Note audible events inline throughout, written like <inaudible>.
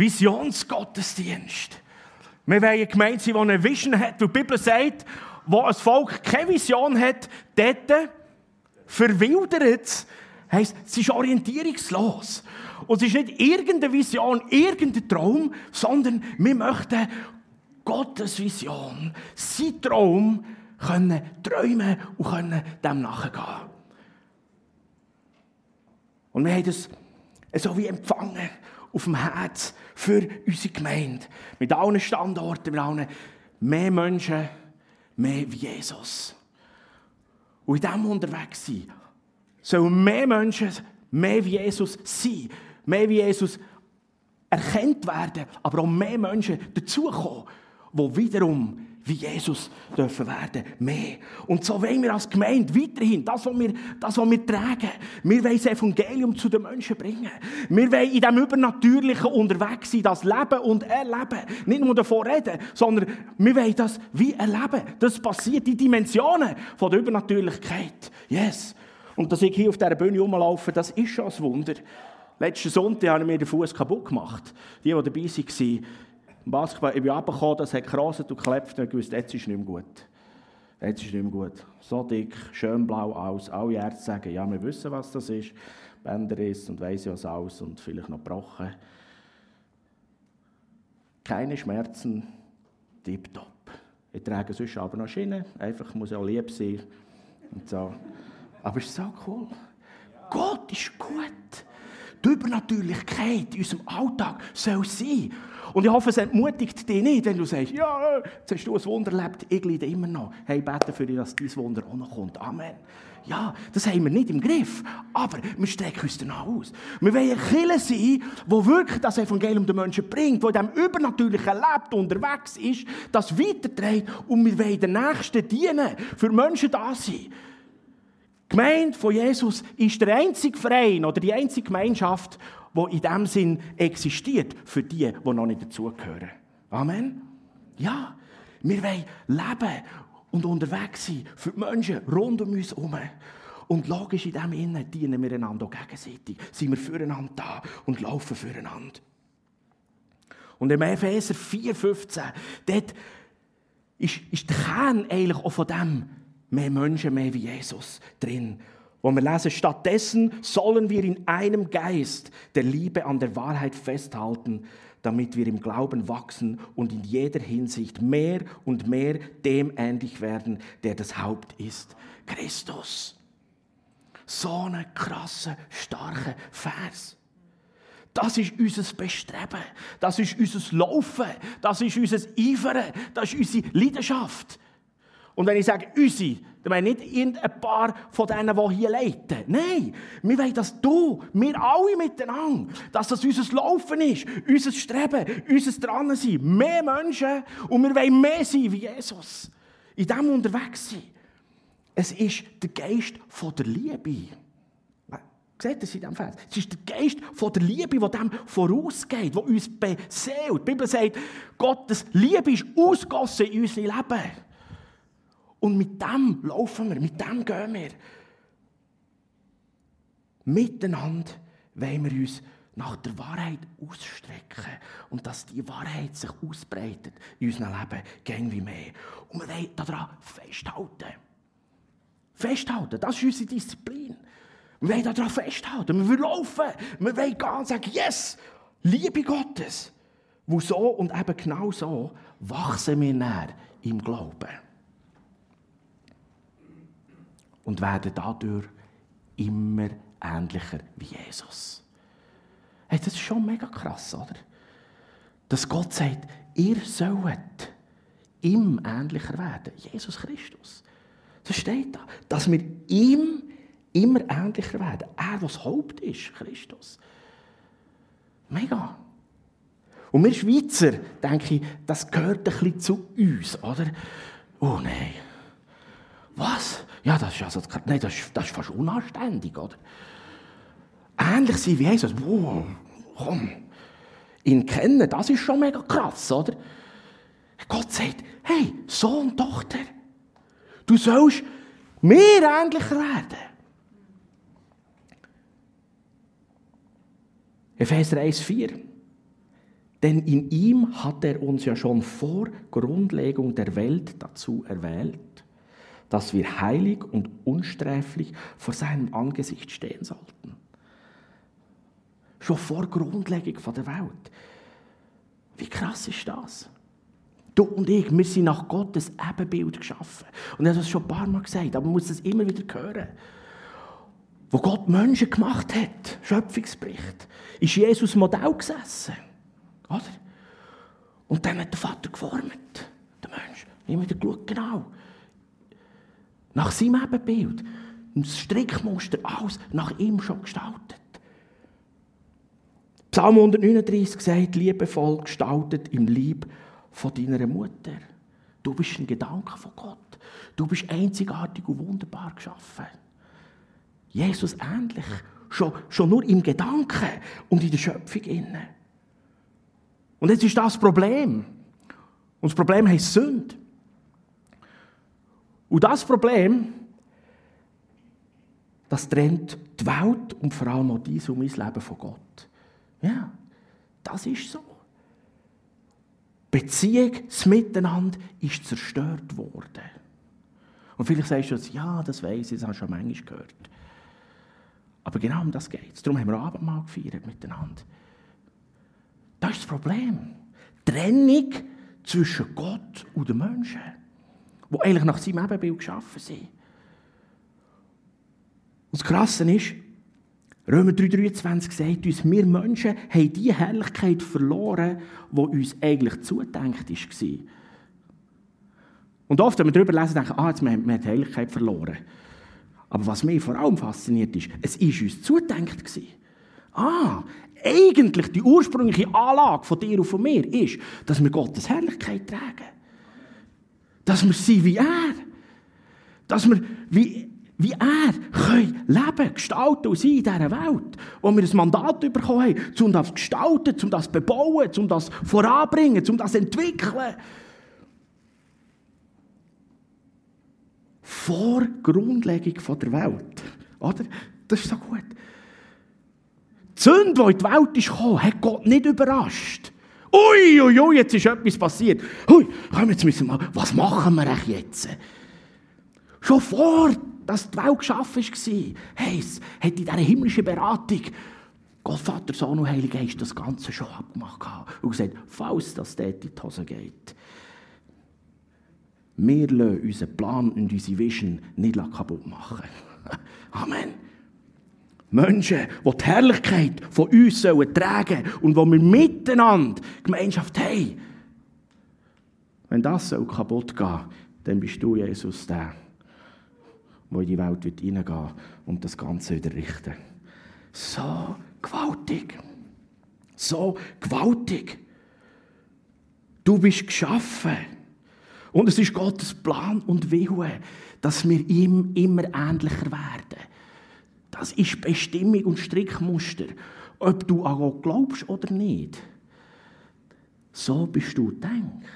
Visionsgottesdienst. Wir wollen eine Gemeinde sein, die eine Vision hat. Und die Bibel sagt, wo ein Volk keine Vision hat, dort verwildert es. Heisst, es ist orientierungslos. Und es ist nicht irgendeine Vision, irgendein Traum, sondern wir möchten Gottes Vision, sein Traum, können träumen und können dem nachgehen. Und wir haben das so wie empfangen auf dem Herz für unsere Gemeinde. Mit allen Standorten, mit allen mehr Menschen, mehr wie Jesus. Und in dem unterwegs sein, sollen mehr Menschen mehr wie Jesus sein, mehr wie Jesus erkannt werden, aber auch mehr Menschen dazukommen, die wiederum wie Jesus dürfen werden, mehr. Und so wollen wir als Gemeinde weiterhin, das, was wir, das, was wir tragen, wir wollen das Evangelium zu den Menschen bringen. Wir wollen in dem Übernatürlichen unterwegs sein, das Leben und Erleben. Nicht nur davon reden, sondern wir wollen das wie erleben. Das passiert, die Dimensionen von der Übernatürlichkeit. Yes. Und dass ich hier auf dieser Bühne rumlaufe, das ist schon ein Wunder. Letzten Sonntag habe ich mir den Fuß kaputt gemacht. Die, die dabei waren, Basketball, ich bin runtergekommen, das hat gerasselt und geklebt und ich wusste, jetzt ist nicht mehr gut. Jetzt ist nicht mehr gut. So dick, schön blau aus. Alle Ärzte sagen, ja, wir wissen, was das ist. Bänderriss und weiss was aus und vielleicht noch gebrochen. Keine Schmerzen, tipptopp. Ich trage sonst aber noch Schienen, einfach muss auch lieb sein. Und so. Aber es ist so cool. Gott ist gut. Die Übernatürlichkeit in unserem Alltag soll sein. Und ich hoffe, es entmutigt dich nicht, wenn du sagst, ja, jetzt hast du ein Wunder erlebt, ich leide immer noch. Hey, bete für dich, dass dein Wunder auch noch kommt. Amen. Ja, das haben wir nicht im Griff, aber wir strecken uns danach aus. Wir wollen eine Kirche sein, die wirklich das Evangelium den Menschen bringt, die in diesem Übernatürlichen lebt, unterwegs ist, das weiterträgt und wir wollen den Nächsten dienen, für Menschen da sein. Die Gemeinde von Jesus ist der einzige Verein oder die einzige Gemeinschaft, die in dem Sinn existiert für die, die noch nicht dazugehören. Amen? Ja, wir wollen leben und unterwegs sein für die Menschen rund um uns herum. Und logisch in dem Innen dienen wir einander auch gegenseitig. Sind wir füreinander da und laufen füreinander. Und im Epheser 4,15, dort ist, ist der Kern eigentlich auch von dem, mehr Menschen, mehr wie Jesus drin. Wo wir lesen, stattdessen sollen wir in einem Geist der Liebe an der Wahrheit festhalten, damit wir im Glauben wachsen und in jeder Hinsicht mehr und mehr dem ähnlich werden, der das Haupt ist, Christus. So ein krasser, starker Vers. Das ist unser Bestreben, das ist unser Laufen, das ist unser Eifern, das ist unsere Leidenschaft. Und wenn ich sage unsere, dann meine ich nicht irgendein paar von denen, die hier leiten. Nein, wir wollen, dass du, wir alle miteinander, dass das unser Laufen ist, unser Streben, unser Dransein. Mehr Menschen und wir wollen mehr sein wie Jesus. In dem unterwegs sein. Es ist der Geist von der Liebe. Seht ihr in diesem Vers? Es ist der Geist von der Liebe, der dem vorausgeht, der uns beseelt. Die Bibel sagt, Gottes Liebe ist ausgossen in unser Leben. Und mit dem laufen wir, mit dem gehen wir. Miteinander wollen wir uns nach der Wahrheit ausstrecken und dass die Wahrheit sich ausbreitet in unserem Leben, gehen wie mehr. Und wir wollen daran festhalten. Festhalten, das ist unsere Disziplin. Wir wollen daran festhalten, wir wollen laufen, wir wollen gehen und sagen, yes, Liebe Gottes. Wo so und eben genau so wachsen wir näher im Glauben und werden dadurch immer ähnlicher wie Jesus. Hey, das ist schon mega krass, oder? Dass Gott sagt, ihr sollt ihm ähnlicher werden. Jesus Christus. Das steht da. Dass wir ihm immer ähnlicher werden. Er, was Haupt ist, Christus. Mega. Und wir Schweizer, denke ich, das gehört ein bisschen zu uns, oder? Oh nein. Was? Ja, das ist, also, nein, das ist, das ist fast unanständig, oder? Ähnlich sein wie Jesus. Wow, komm. Ihn kennen, das ist schon mega krass, oder? Gott sagt, hey, Sohn, Tochter, du sollst mir ähnlicher werden. Epheser 1,4. Denn in ihm hat er uns ja schon vor Grundlegung der Welt dazu erwählt, dass wir heilig und unsträflich vor seinem Angesicht stehen sollten. Schon vor Grundlegung der Welt. Wie krass ist das? Du und ich, wir sind nach Gottes Ebenbild geschaffen. Und er hat das schon ein paar Mal gesagt, aber man muss das immer wieder hören. Wo Gott Menschen gemacht hat, Schöpfungsbericht, ist Jesus Modell gesessen. Oder? Und dann hat der Vater geformt, der Mensch. Immer wieder geschaut, genau. Nach seinem Ebenbild. Das Strickmuster, alles nach ihm schon gestaltet. Psalm 139 sagt, liebevoll gestaltet im Lieb von deiner Mutter. Du bist ein Gedanke von Gott. Du bist einzigartig und wunderbar geschaffen. Jesus ähnlich. Schon, schon nur im Gedanken und in der Schöpfung innen. Und jetzt ist das Problem. Und das Problem heißt Sünde. Und das Problem, das trennt die Welt und vor allem auch dies und mein Leben von Gott. Ja, das ist so. Beziehung, das Miteinander ist zerstört worden. Und vielleicht sagst du jetzt, ja, das weiß ich, das habe ich schon manchmal gehört. Aber genau um das geht es. Darum haben wir Abendmahl gefeiert miteinander. Das ist das Problem. Trennung zwischen Gott und den Menschen, die eigentlich nach seinem Ebenbild geschaffen sind. Und das Krasse ist, Römer 3,23 sagt uns, wir Menschen haben die Herrlichkeit verloren, die uns eigentlich zudenkt war. Und oft, wenn wir darüber lesen, denken ah, jetzt haben wir die Herrlichkeit verloren. Aber was mich vor allem fasziniert ist, es war uns zudenkt. Ah, eigentlich die ursprüngliche Anlage von dir und von mir ist, dass wir Gottes Herrlichkeit tragen. Dass wir sind wie er. Dass wir wie, wie er können leben, gestalten und sein in dieser Welt, wo wir ein Mandat bekommen haben, um das zu gestalten, um das zu bebauen, um das voranbringen, um das zu entwickeln. Vor Grundlegung der Welt. Oder? Das ist so gut. Die Sünde, die in die Welt ist gekommen, hat Gott nicht überrascht. Ui, ui, ui, jetzt ist etwas passiert. Hui, komm, jetzt müssen wir mal, was machen wir jetzt? Schon vor, dass die Welt geschaffen war, hey, hat in dieser himmlischen Beratung Gott, Vater, Sohn und Heiliger Geist das Ganze schon abgemacht und gesagt, falls das dort in die Hose geht, wir lassen unseren Plan und unsere Vision nicht kaputt machen. <laughs> Amen. Menschen, die die Herrlichkeit von uns sollen tragen und wo wir miteinander Gemeinschaft haben. Wenn das soll kaputt gehen dann bist du, Jesus, der, der in die Welt wird und das Ganze wieder richten. So gewaltig. So gewaltig. Du bist geschaffen. Und es ist Gottes Plan und Wille, dass wir ihm immer ähnlicher werden. Das ist Bestimmung und Strickmuster. Ob du an Gott glaubst oder nicht. So bist du denkt.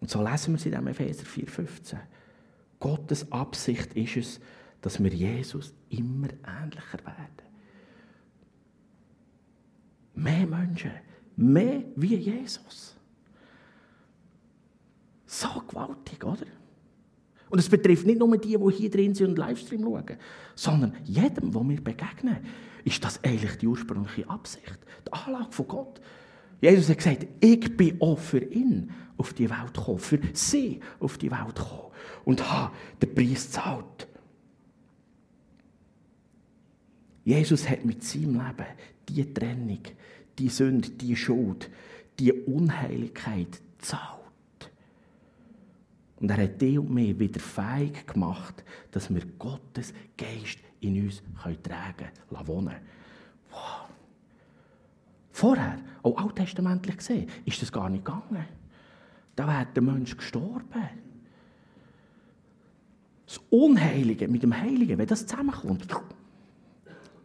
Und so lesen wir es in dem Epheser 4,15. Gottes Absicht ist es, dass wir Jesus immer ähnlicher werden. Mehr Menschen, mehr wie Jesus. So gewaltig, oder? Und es betrifft nicht nur die, die hier drin sind und Livestream schauen, sondern jedem, wo wir begegnen, ist das eigentlich die ursprüngliche Absicht, die Anlage von Gott. Jesus hat gesagt, ich bin auch für ihn auf die Welt gekommen, für sie auf die Welt gekommen und habe den Preis gezahlt. Jesus hat mit seinem Leben die Trennung, die Sünde, die Schuld, die Unheiligkeit gezahlt. Und er hat dich und mich wieder fähig gemacht, dass wir Gottes Geist in uns tragen können, wohnen wow. Vorher, auch alttestamentlich gesehen, ist das gar nicht gegangen. Da wäre der Mensch gestorben. Das Unheilige mit dem Heiligen, wenn das zusammenkommt,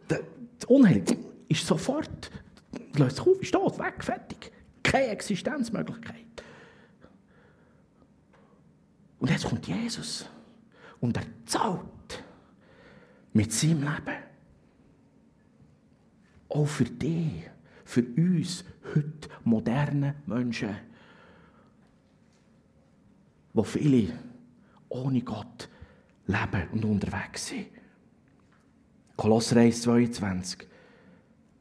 das Unheilige ist sofort, löst sich auf, ist tot, weg, fertig. Keine Existenzmöglichkeit. Und jetzt kommt Jesus und er zahlt mit seinem Leben. auch für dich, für uns heute moderne Menschen, wo viele ohne Gott leben und unterwegs sind. Kolosser 1, 22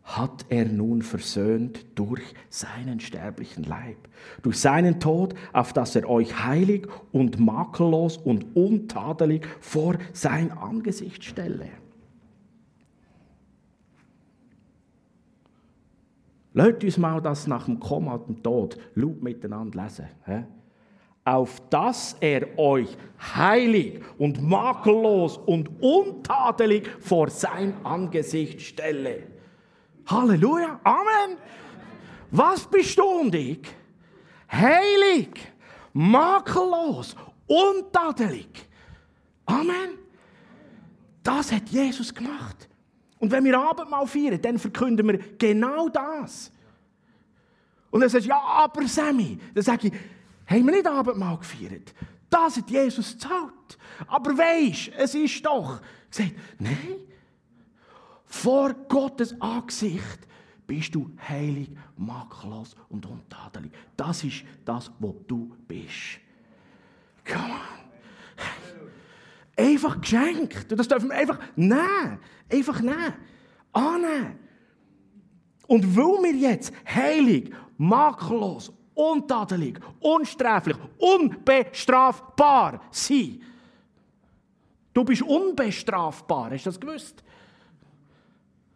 hat er nun versöhnt durch seinen sterblichen Leib, durch seinen Tod, auf dass er euch heilig und makellos und untadelig vor sein Angesicht stelle. Lasst uns mal das nach dem Komma und dem Tod laut miteinander lesen. Auf dass er euch heilig und makellos und untadelig vor sein Angesicht stelle. Halleluja, Amen. Was bist du und ich? Heilig, makellos, untadelig. Amen. Das hat Jesus gemacht. Und wenn wir Abendmahl feiern, dann verkünden wir genau das. Und dann sagst du, ja, aber Sammy, dann sage ich, haben wir nicht Abendmahl gefeiert? Das hat Jesus gezahlt. Aber weisst, es ist doch gesagt, nein, vor Gottes Angesicht bist du heilig, makellos und untadelig. Das ist das, was du bist. Come on. Einfach geschenkt. Und das dürfen wir einfach nehmen. Einfach nehmen. Annehmen. Und weil wir jetzt heilig, makellos, untadelig, unsträflich, unbestrafbar sind, du bist unbestrafbar, hast du das gewusst?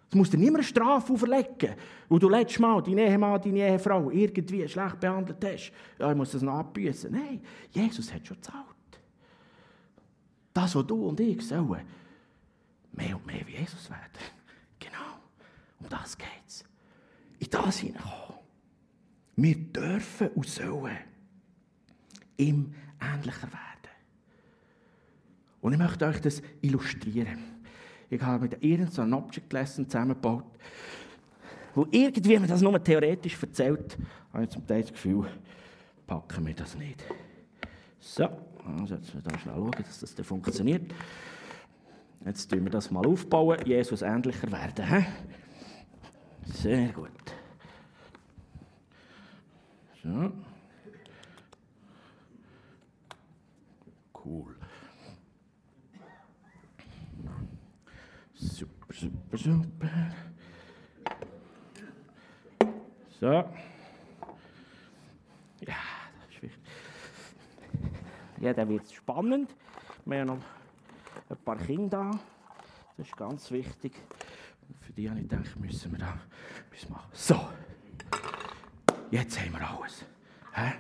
Es muss dir niemand eine Strafe auferlegen, wo du letztes Mal deinen Ehemann, deine Ehefrau irgendwie schlecht behandelt hast. Ja, ich muss das noch abbüßen. Nein, Jesus hat schon gezahlt. Das, was du und ich sollen, mehr und mehr wie Jesus werden. <laughs> Genau, um das geht es. In das hineinkommen. Wir dürfen und sollen ihm ähnlicher werden. Und ich möchte euch das illustrieren. Ich habe mit irgendeinem Object Lesson zusammengebaut, wo irgendwie man das nur theoretisch erzählt, habe ich zum Teil das Gefühl, packen wir das nicht. So, also jetzt müssen wir da schnell schauen, dass das dann funktioniert. Jetzt tun wir das mal aufbauen, Jesus ähnlicher werden. He? Sehr gut. So. Cool. Super, super, super. So. Ja, das ist wichtig. Ja, dann wird es spannend. Wir haben noch ein paar Kinder da. Das ist ganz wichtig. Für die habe ich gedacht, müssen wir da etwas machen. So. Jetzt haben wir alles. Hä?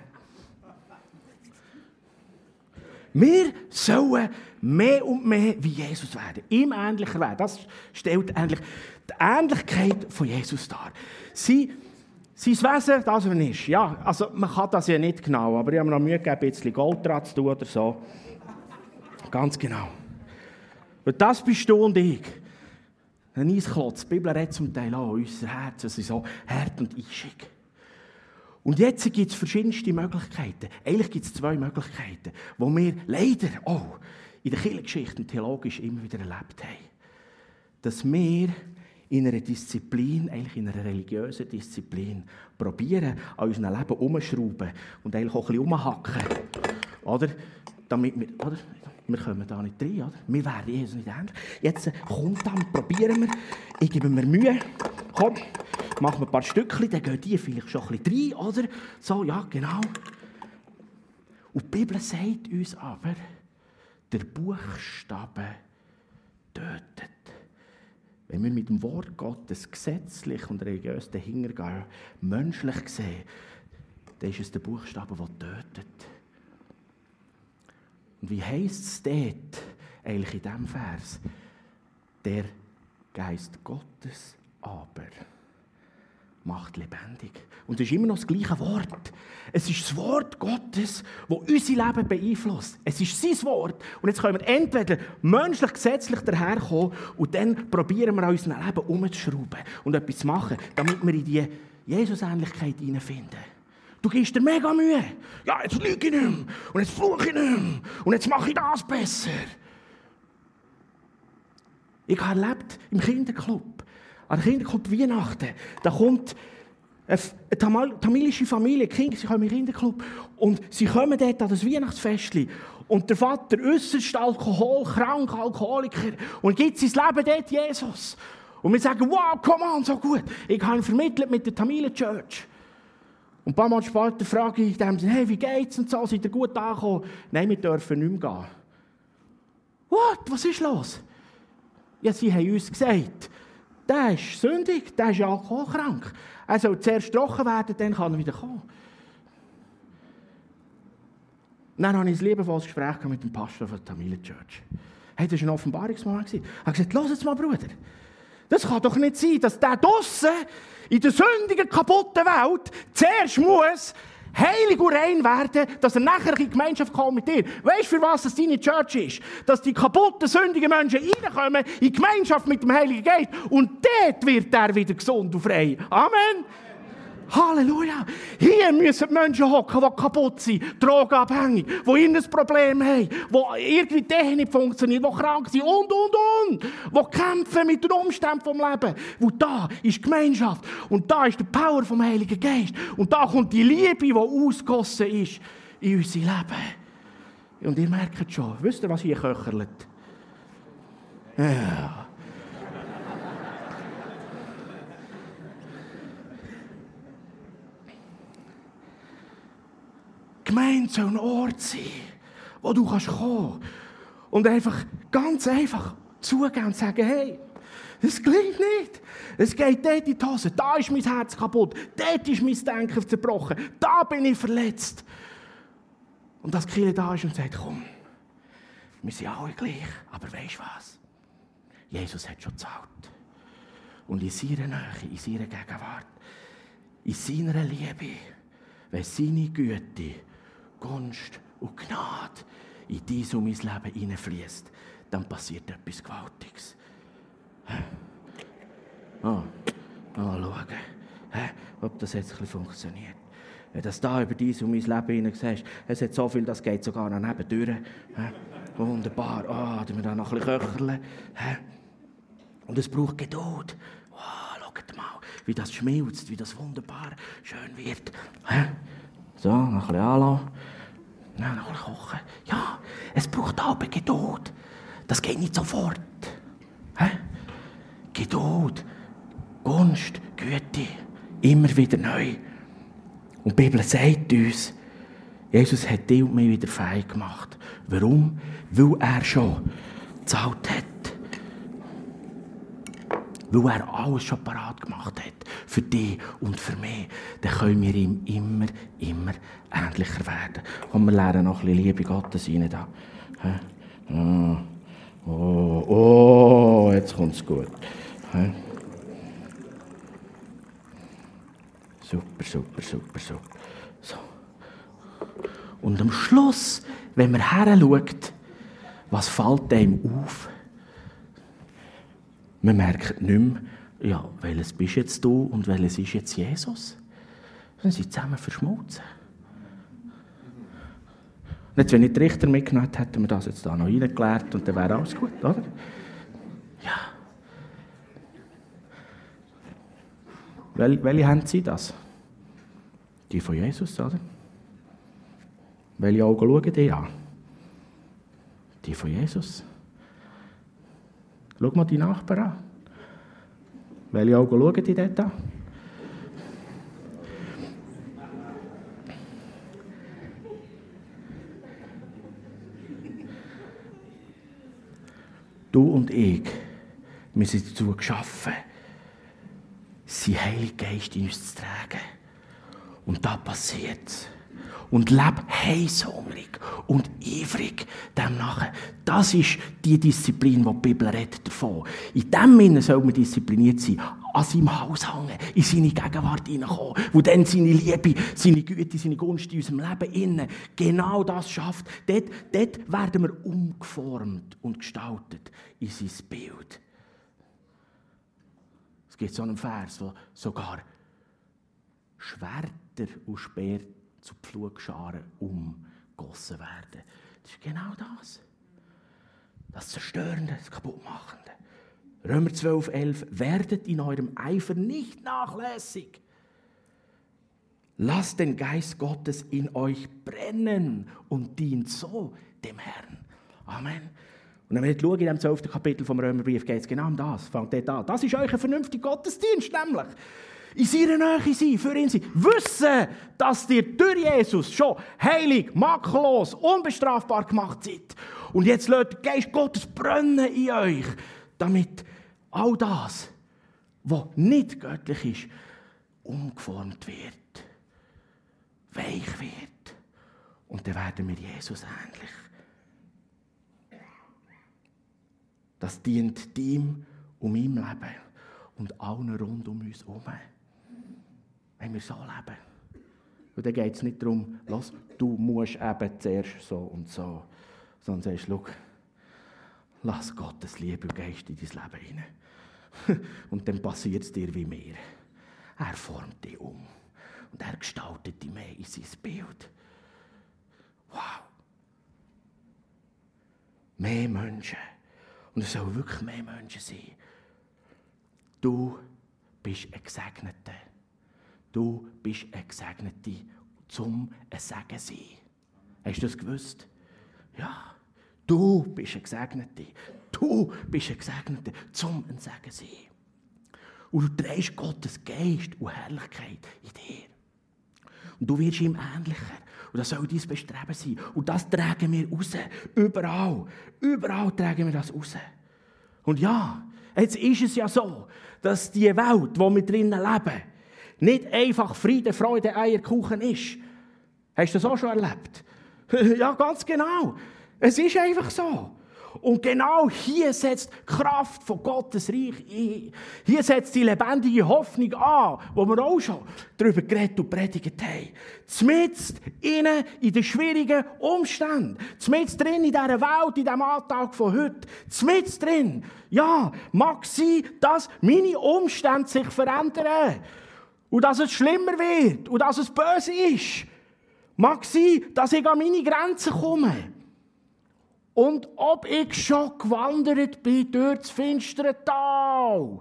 Wir sollen mehr und mehr wie Jesus werden, ihm ähnlicher werden. Das stellt eigentlich die Ähnlichkeit von Jesus dar. Sie, sein Wesen, das er ist, ja, also man kann das ja nicht genau, aber ich habe mir noch Mühe gegeben, ein bisschen Gold dran zu tun oder so. Ganz genau. Und das bist du und ich. Ein Eisklotz. Die Bibel redet zum Teil auch unser Herz. Es ist so hart und eischig. Und jetzt gibt es verschiedenste Möglichkeiten. Eigentlich gibt es zwei Möglichkeiten, die wir leider auch in der Kirchengeschichte theologisch immer wieder erlebt haben. Dass wir in einer Disziplin, eigentlich in einer religiösen Disziplin, probieren, an unserem Leben umzuschrauben und eigentlich auch ein bisschen umhacken. Oder? Damit wir, oder? Wir kommen da nicht rein, oder? Wir werden Jesus nicht ändern. Jetzt kommt dann, probieren wir, ich gebe mir Mühe. Komm, machen wir ein paar Stückchen, dann gehen die vielleicht schon ein bisschen rein, oder? So, ja, genau. Und die Bibel sagt uns aber, der Buchstabe tötet. Wenn wir mit dem Wort Gottes gesetzlich und religiös dahintergehen, menschlich sehen, dann ist es der Buchstabe, der tötet. Und wie heißt es dort, eigentlich in diesem Vers? Der Geist Gottes aber macht lebendig. Und es ist immer noch das gleiche Wort. Es ist das Wort Gottes, das unser Leben beeinflusst. Es ist sein Wort. Und jetzt können wir entweder menschlich, gesetzlich daherkommen und dann probieren wir an unserem Leben umzuschrauben und etwas zu machen, damit wir in die Jesus-Ähnlichkeit hineinfinden. Du gibst dir mega Mühe. Ja, jetzt lüge ich nicht mehr. Und jetzt fluche ich nicht mehr. Und jetzt mache ich das besser. Ich habe erlebt im Kinderclub, an der Kinderclub Weihnachten, da kommt eine tamilische Familie, Kinder, sie kommen in den Kinderclub und sie kommen dort an das Weihnachtsfest und der Vater äußerst Alkohol, krank, Alkoholiker und gibt sein Leben dort Jesus. Und wir sagen, wow, come on, so gut. Ich habe ihn vermittelt mit der Tamile Church. Und ein paar Mal später frage ich dem, hey, wie geht's und so, seid ihr gut angekommen? Nein, wir dürfen nicht mehr gehen. What? Was ist los? Ja, sie haben uns gesagt, der ist sündig, der ist alkoholkrank. Er soll zuerst trocken werden, dann kann er wieder kommen. Dann hatte ich ein liebevolles Gespräch mit dem Pastor von der Tamile Church. Hey, das war ein Offenbarungsmoment. Er hat gesagt, los jetzt mal, Bruder. Das kann doch nicht sein, dass der draussen in der sündigen, kaputten Welt zuerst muss heilig und rein werden, dass er nachher in die Gemeinschaft kommt mit dir. Weißt du, für was das deine Church ist? Dass die kaputten, sündigen Menschen reinkommen in die Gemeinschaft mit dem Heiligen Geist und dort wird er wieder gesund und frei. Amen. Halleluja. Hier müssen die Menschen hocken, die kaputt sind, drogenabhängig, die ein Problem haben, die irgendwie Technik funktioniert, die krank sind und, und, und. Die kämpfen mit den Umständen des Lebens. Wo da ist Gemeinschaft und da ist die Power vom Heiligen Geist und da kommt die Liebe, die ausgossen ist in unser Leben. Und ihr merkt schon, wisst ihr, was hier köchert? Ja. Gemeinde soll ein Ort sein, wo du kannst kommen und einfach ganz einfach zugehen und sagen, hey, das klingt nicht. Es geht dort in die Hose. Da ist mein Herz kaputt. Dort ist mein Denken zerbrochen. Da bin ich verletzt. Und das Kind da ist und sagt, komm, wir sind alle gleich. Aber weißt du was? Jesus hat schon gezahlt. Und in seiner Nähe, in seiner Gegenwart, in seiner Liebe, wenn seine Güte Gunst und Gnade in dies und mein Leben hineinfließt, dann passiert etwas Gewaltiges. Oh, oh schauen, ob das jetzt ein funktioniert. Wenn du da über dies und mein Leben hinein siehst, es hat so viel, das geht sogar noch nebendurch. Wunderbar. Oh, da wir da noch ein bisschen köcheln. Und es braucht Geduld. Oh, schaut mal, wie das schmilzt, wie das wunderbar schön wird. So, noch ein bisschen anlassen. Dann noch ein bisschen kochen. Ja, es braucht aber Geduld. Das geht nicht sofort. Hä? Geduld, Gunst, Güte, immer wieder neu. Und die Bibel sagt uns, Jesus hat dich und mich wieder fähig gemacht. Warum? Weil er schon gezahlt hat weil er alles schon parat gemacht hat. Für dich und für mich. Dann können wir ihm immer, immer ähnlicher werden. Und wir lernen noch ein bisschen Liebe Gottes rein. Da. Oh, oh, jetzt kommt es gut. Super, super, super, super. So. Und am Schluss, wenn man her schaut, was fällt einem auf? Man merkt nicht mehr, ja, welches bist jetzt du und welches ist jetzt Jesus. Dann sind sie zusammen verschmolzen. Jetzt, wenn ich die Richter mitgenommen hätte, hätten wir das jetzt da noch reingeklärt und dann wäre alles gut, oder? Ja. Wel welche haben sie das? Die von Jesus, oder? Welche Augen schauen die an? Die von Jesus. Schau mal die Nachbarn an. Welche Augen schauen die dort an? Du und ich, wir sind dazu geschaffen, sein Heiligen Geist in uns zu tragen. Und da passiert und lebe heißhungrig und eifrig dem nachher. Das ist die Disziplin, die die Bibel redet davon. In dem Sinne soll man diszipliniert sein, an seinem Haus hängen, in seine Gegenwart hineinkommen, wo dann seine Liebe, seine Güte, seine Gunst in unserem Leben innen genau das schafft. Dort, dort werden wir umgeformt und gestaltet in sein Bild. Es gibt so einen Vers, wo sogar Schwerter und Speer zu Pflugscharen umgossen werden. Das ist genau das. Das Zerstörende, das Kaputtmachende. Römer 12, 11. Werdet in eurem Eifer nicht nachlässig. Lasst den Geist Gottes in euch brennen und dient so dem Herrn. Amen. Und wenn wir jetzt schauen, in dem 12. Kapitel vom Römerbrief geht es genau um das. Fangt dort an. Das ist euch ein vernünftiger Gottesdienst, nämlich. In seiner Nähe sein, für ihn sein. Wissen, dass ihr durch Jesus schon heilig, makellos, unbestrafbar gemacht seid. Und jetzt lasst der Geist Gottes brennen in euch, damit all das, was nicht göttlich ist, umgeformt wird weich wird. Und dann werden wir Jesus ähnlich. Das dient ihm und meinem Leben und allen rund um uns herum. Wenn wir so leben. Und dann geht es nicht darum, los, du musst eben zuerst so und so. Sondern sagst, schau, lass Gottes Liebe und Geist in dein Leben hinein. <laughs> und dann passiert es dir wie mir. Er formt dich um. Und er gestaltet die mehr in sein Bild. Wow. Mehr Menschen. Und es sollen wirklich mehr Menschen sein. Du bist ein Gesegneter. Du bist ein Gesegneter zum ein Segen sein. Hast du das gewusst? Ja. Du bist ein Gesegneter. Du bist ein Gesegneter zum ein Segen sein. Und du trägst Gottes Geist und Herrlichkeit in dir. Und du wirst ihm ähnlicher. Und das soll dein Bestreben sein. Und das tragen wir raus. Überall. Überall tragen wir das raus. Und ja, jetzt ist es ja so, dass die Welt, wo wir drinnen leben, nicht einfach Friede, Freude, Eierkuchen ist. Hast du das auch schon erlebt? <laughs> ja, ganz genau. Es ist einfach so. Und genau hier setzt die Kraft von Gottes Reich ein. Hier setzt die lebendige Hoffnung an, wo wir auch schon darüber geredet und predigt haben. Zumindest in den schwierigen Umständen. Zumindest drin in dieser Welt, in diesem Alltag von heute. Zumindest drin. Ja, mag sein, dass meine Umstände sich verändern. Und dass es schlimmer wird. Und dass es böse ist. Mag sein, dass ich an meine Grenzen komme. Und ob ich schon gewandert bin durch das finstere Tal.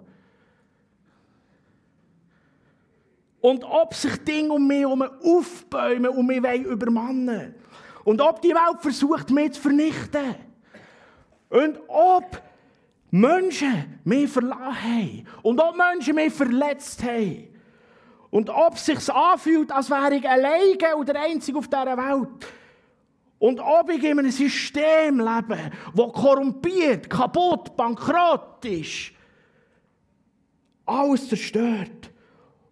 Und ob sich Dinge um mich herum aufbäumen und mich übermannen Und ob die Welt versucht, mich zu vernichten. Und ob Menschen mich verlassen haben. Und ob Menschen mich verletzt haben. Und ob es sich anfühlt, als wäre ich alleine oder einzig auf dieser Welt. Und ob ich in einem System lebe, das korrumpiert, kaputt, bankrott ist, alles zerstört.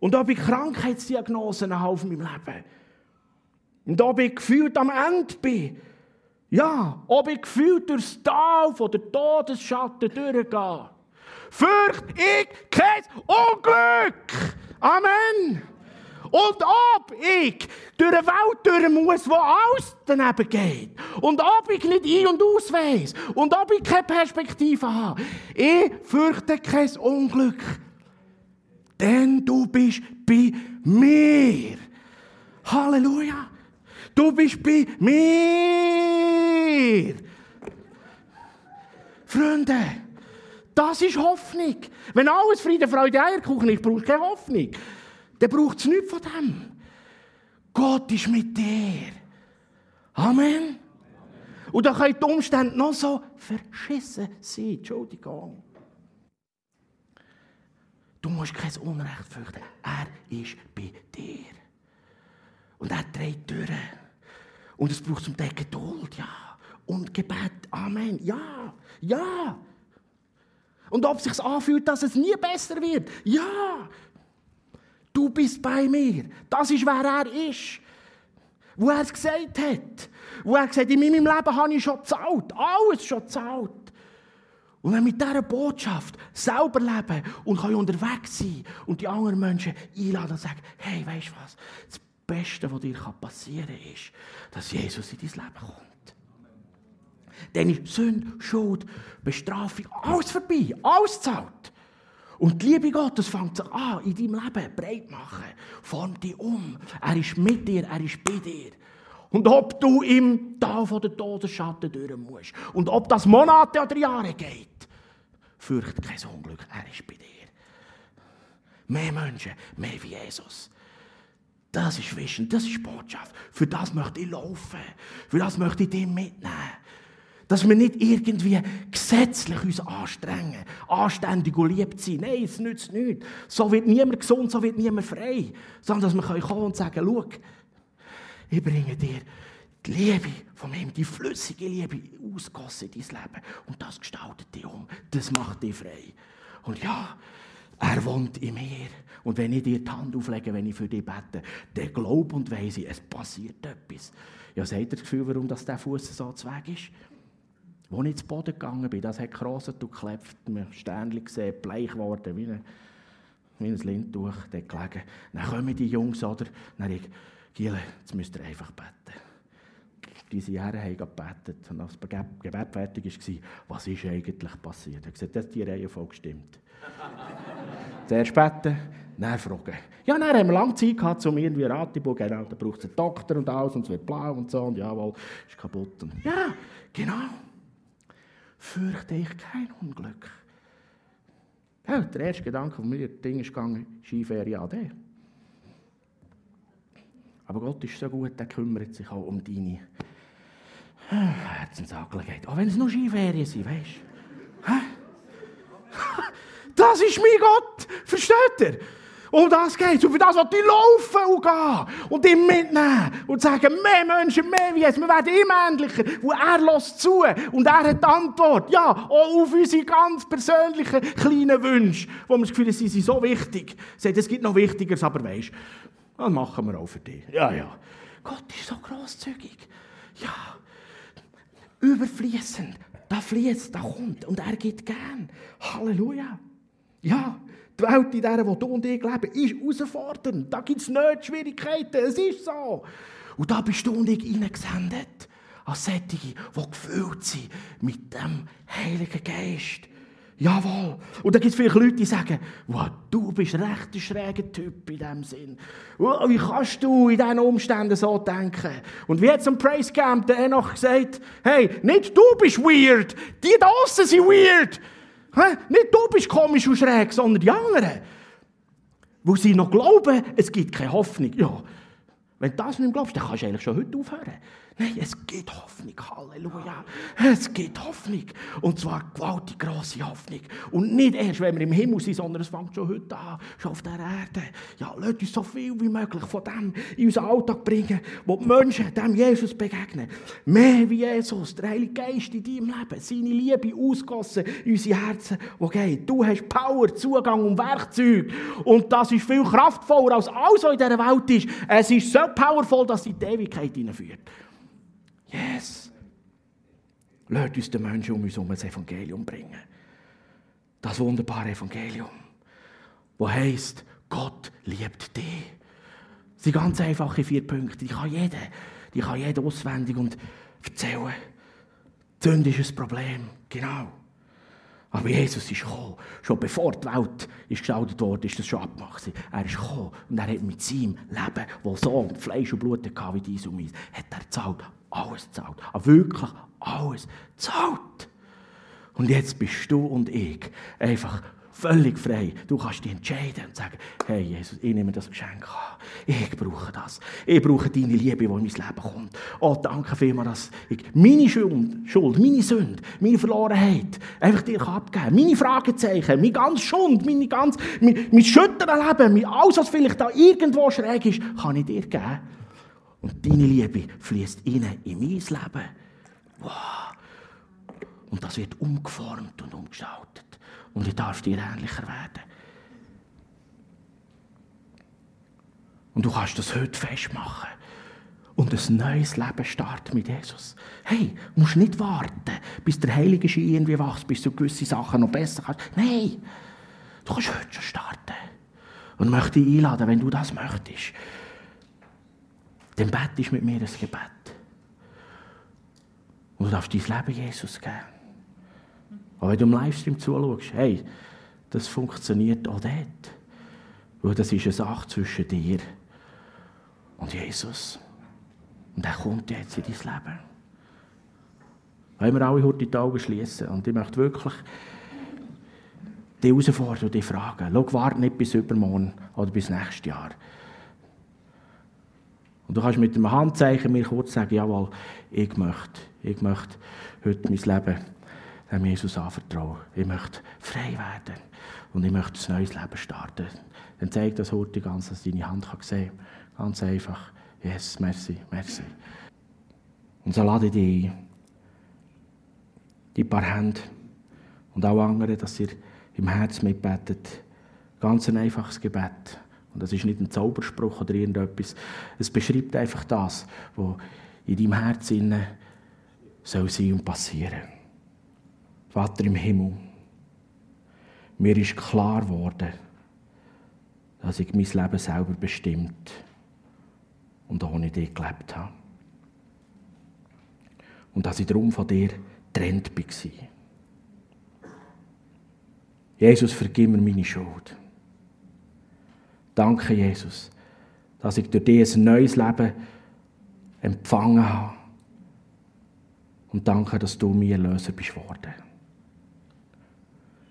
Und ob ich Krankheitsdiagnosen habe auf meinem Leben. Und ob ich gefühlt am Ende bin. Ja, ob ich gefühlt durchs Tal von der Todesschatten durchgehe. Fürcht ich kein Unglück. Amen. Und ob ich durch eine Welt durch muss, wo alles daneben geht. Und ob ich nicht ein- und aus weiss. Und ob ich keine Perspektive habe. Ich fürchte kein Unglück. Denn du bist bei mir. Halleluja. Du bist bei mir. Freunde, das ist Hoffnung. Wenn alles Friede, Freude, Eierkuchen ist, brauchst du keine Hoffnung dann braucht es nichts von dem. Gott ist mit dir. Amen. Und da können die Umstände noch so verschissen sein. Entschuldigung. Du musst kein Unrecht fürchten. Er ist bei dir. Und er dreht durch. Und es braucht zum Teil Geduld, ja. Und Gebet, Amen, ja, ja. Und ob es sich anfühlt, dass es nie besser wird, ja. Du bist bei mir. Das ist, wer er ist. Wo er es gesagt hat. Wo er gesagt hat, in meinem Leben habe ich schon gezahlt. Alles schon gezahlt. Und wenn mit dieser Botschaft selber leben und kann unterwegs sein und die anderen Menschen einladen und sagen, hey, weißt du was? Das Beste, was dir passieren kann, ist, dass Jesus in dein Leben kommt. Dann ist Sünde, Schuld, Bestrafung, alles vorbei, alles zahlt. Und die Liebe Gottes fängt sich an, in deinem Leben breit machen. Formt dich um. Er ist mit dir, er ist bei dir. Und ob du im Tal von der Todesschatten durch musst. Und ob das Monate oder Jahre geht. fürcht kein Unglück, er ist bei dir. Mehr Menschen, mehr wie Jesus. Das ist Wissen, das ist Botschaft. Für das möchte ich laufen. Für das möchte ich dich mitnehmen. Dass wir nicht irgendwie gesetzlich uns anstrengen, anständig und lieb sein. Nein, es nützt nichts. So wird niemand gesund, so wird niemand frei. Sondern dass wir kommen und sagen, schau, ich bringe dir die Liebe von ihm, die flüssige Liebe, ausgossen in dein Leben. Und das gestaltet dich um. Das macht dich frei. Und ja, er wohnt in mir. Und wenn ich dir die Hand auflege, wenn ich für dich bete, dann glaub und weiss ich, es passiert etwas. Ja, seht ihr das Gefühl, warum das der Fuß so zu Weg ist? Als ich zu Boden gegangen bin, das hat gekrosset und geklebt, mir Sternchen gesehen, bleich geworden, wie ein, wie ein Lindtuch, dort gelegen. Dann kommen die Jungs, oder? Dann ich, Giele, jetzt müsst ihr einfach beten. Diese Jahre haben gebetet. Und als das Gebet fertig war, was ist eigentlich passiert? Er hat gesagt, das ist die Reihenfolge gestimmt. <laughs> Zuerst beten, dann fragen. Ja, dann haben wir lange Zeit gehabt, um irgendwie Ratibus, genau, da braucht es einen Doktor und alles, und es wird blau und so, und jawohl, ist kaputt. Und ja, genau. Fürchte ich kein Unglück. Ja, der erste Gedanke von mir, Ding ist gegangen, Skifahren, ja, der. Aber Gott ist so gut, er kümmert sich auch um deine Herzensangelegenheit. Auch wenn es nur Skiferien sind, weißt du? <laughs> Das ist mein Gott, versteht ihr? Um das geht. Und für das will ich laufen und gehen und ihn mitnehmen und sagen, mehr Menschen, mehr wie es. Wir werden immer ähnlicher. Und er lässt zu und er hat die Antwort. Ja, auch auf unsere ganz persönlichen kleinen Wünsche, wo wir das Gefühl haben, sie sind so wichtig. Sagt, es gibt noch Wichtigeres, aber weisst, das machen wir auch für dich. Ja, ja. Gott ist so großzügig. Ja. Überfließend. Da fließt, da kommt und er gibt gern. Halleluja. Ja, die Welt, in der wo du und ich leben, ist herausfordernd. Da gibt es nicht Schwierigkeiten. Es ist so. Und da bist du und ich hineingesendet. Als solche, die gefüllt sind mit dem Heiligen Geist. Jawohl. Und da gibt es vielleicht Leute, die sagen, wow, du bist recht ein schräger Typ in diesem Sinn. Wow, wie kannst du in diesen Umständen so denken? Und wie hat zum Praise Camp der noch gesagt, hey, nicht du bist weird, die da sind weird. Nicht du bist komisch und schräg, sondern die anderen. Wo sie noch glauben, es gibt keine Hoffnung. Ja, wenn du das nicht glaubst, dann kannst du eigentlich schon heute aufhören. Nein, es gibt Hoffnung. Halleluja. Es gibt Hoffnung. Und zwar gewaltig grosse Hoffnung. Und nicht erst, wenn wir im Himmel sind, sondern es fängt schon heute an, schon auf der Erde. Ja, lasst uns so viel wie möglich von dem in unseren Alltag bringen, wo die Menschen dem Jesus begegnen. Mehr wie Jesus, der Heilige Geist in deinem Leben, seine Liebe ausgossen in unsere Herzen, wo geht. Du hast Power, Zugang und Werkzeug. Und das ist viel kraftvoller als alles, was in dieser Welt ist. Es ist so powerful, dass es in die Ewigkeit hineinführt. Yes. Lasst uns den Menschen um uns herum das Evangelium bringen. Das wunderbare Evangelium, wo heißt, Gott liebt dich. Das sind ganz einfache vier Punkte. Die kann jeder, die kann jeder auswendig und erzählen. Die Sünde ist ein Problem, genau. Aber Jesus ist gekommen. Schon bevor die Welt gestaltet wurde, ist das schon abgemacht. Er ist gekommen und er hat mit seinem Leben, das so Fleisch und Blut hatte wie dies und meins, hat er gezahlt alles zahlt. Aber wirklich alles zahlt. Und jetzt bist du und ich einfach völlig frei. Du kannst dich entscheiden und sagen, hey Jesus, ich nehme das Geschenk an. Ich brauche das. Ich brauche deine Liebe, die in mein Leben kommt. Oh, danke vielmals, dass ich meine Schuld, Schuld meine Sünde, meine Verlorenheit einfach dir abgeben kann. Meine Fragezeichen, meine ganze Schuld, meine ganz, mein, mein schüttern Leben, alles, was vielleicht da irgendwo schräg ist, kann ich dir geben. Und deine Liebe fließt rein in mein Leben. Wow. Und das wird umgeformt und umgestaltet. Und ich darf dir ähnlicher werden. Und du kannst das heute festmachen. Und ein neues Leben starten mit Jesus. Hey, du musst nicht warten, bis der Heilige Schein irgendwie wächst, bis du gewisse Sachen noch besser kannst. Nein, du kannst heute schon starten. Und möchte dich einladen, wenn du das möchtest, dann betest mit mir das Gebet. Und du darfst dein Leben Jesus geben. Aber wenn du im Livestream zuschaust, hey, das funktioniert auch dort. Weil das ist eine Sache zwischen dir und Jesus. Und er kommt jetzt in dein Leben. Wollen wir alle heute die Augen schließen? Und ich möchte wirklich die herausfordern und die fragen. Schau, warte nicht bis übermorgen oder bis nächstes Jahr. Und du kannst mit einem Handzeichen mir kurz sagen, jawohl, ich möchte, ich möchte heute mein Leben dem Jesus anvertrauen. Ich möchte frei werden und ich möchte ein neues Leben starten. Dann zeigt das heute ganz, dass deine Hand kann sehen kann. Ganz einfach. Yes, merci, merci. Und so lade ich dich die paar Hände und auch andere, dass ihr im Herz mitbetet. Ganz ein einfaches Gebet. Und das ist nicht ein Zauberspruch oder irgendetwas. Es beschreibt einfach das, was in deinem Herz soll und passieren. Vater im Himmel, mir ist klar geworden, dass ich mein Leben selber bestimmt und ohne dich gelebt habe. Und dass ich darum von dir getrennt war. Jesus, vergib mir meine Schuld. Danke, Jesus, dass ich durch dich ein neues Leben empfangen habe. Und danke, dass du mir Löser bist worden.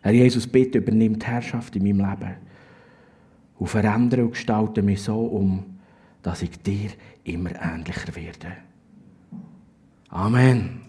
Herr Jesus, bitte übernimm die Herrschaft in meinem Leben und verändere und gestalte mich so um, dass ich dir immer ähnlicher werde. Amen.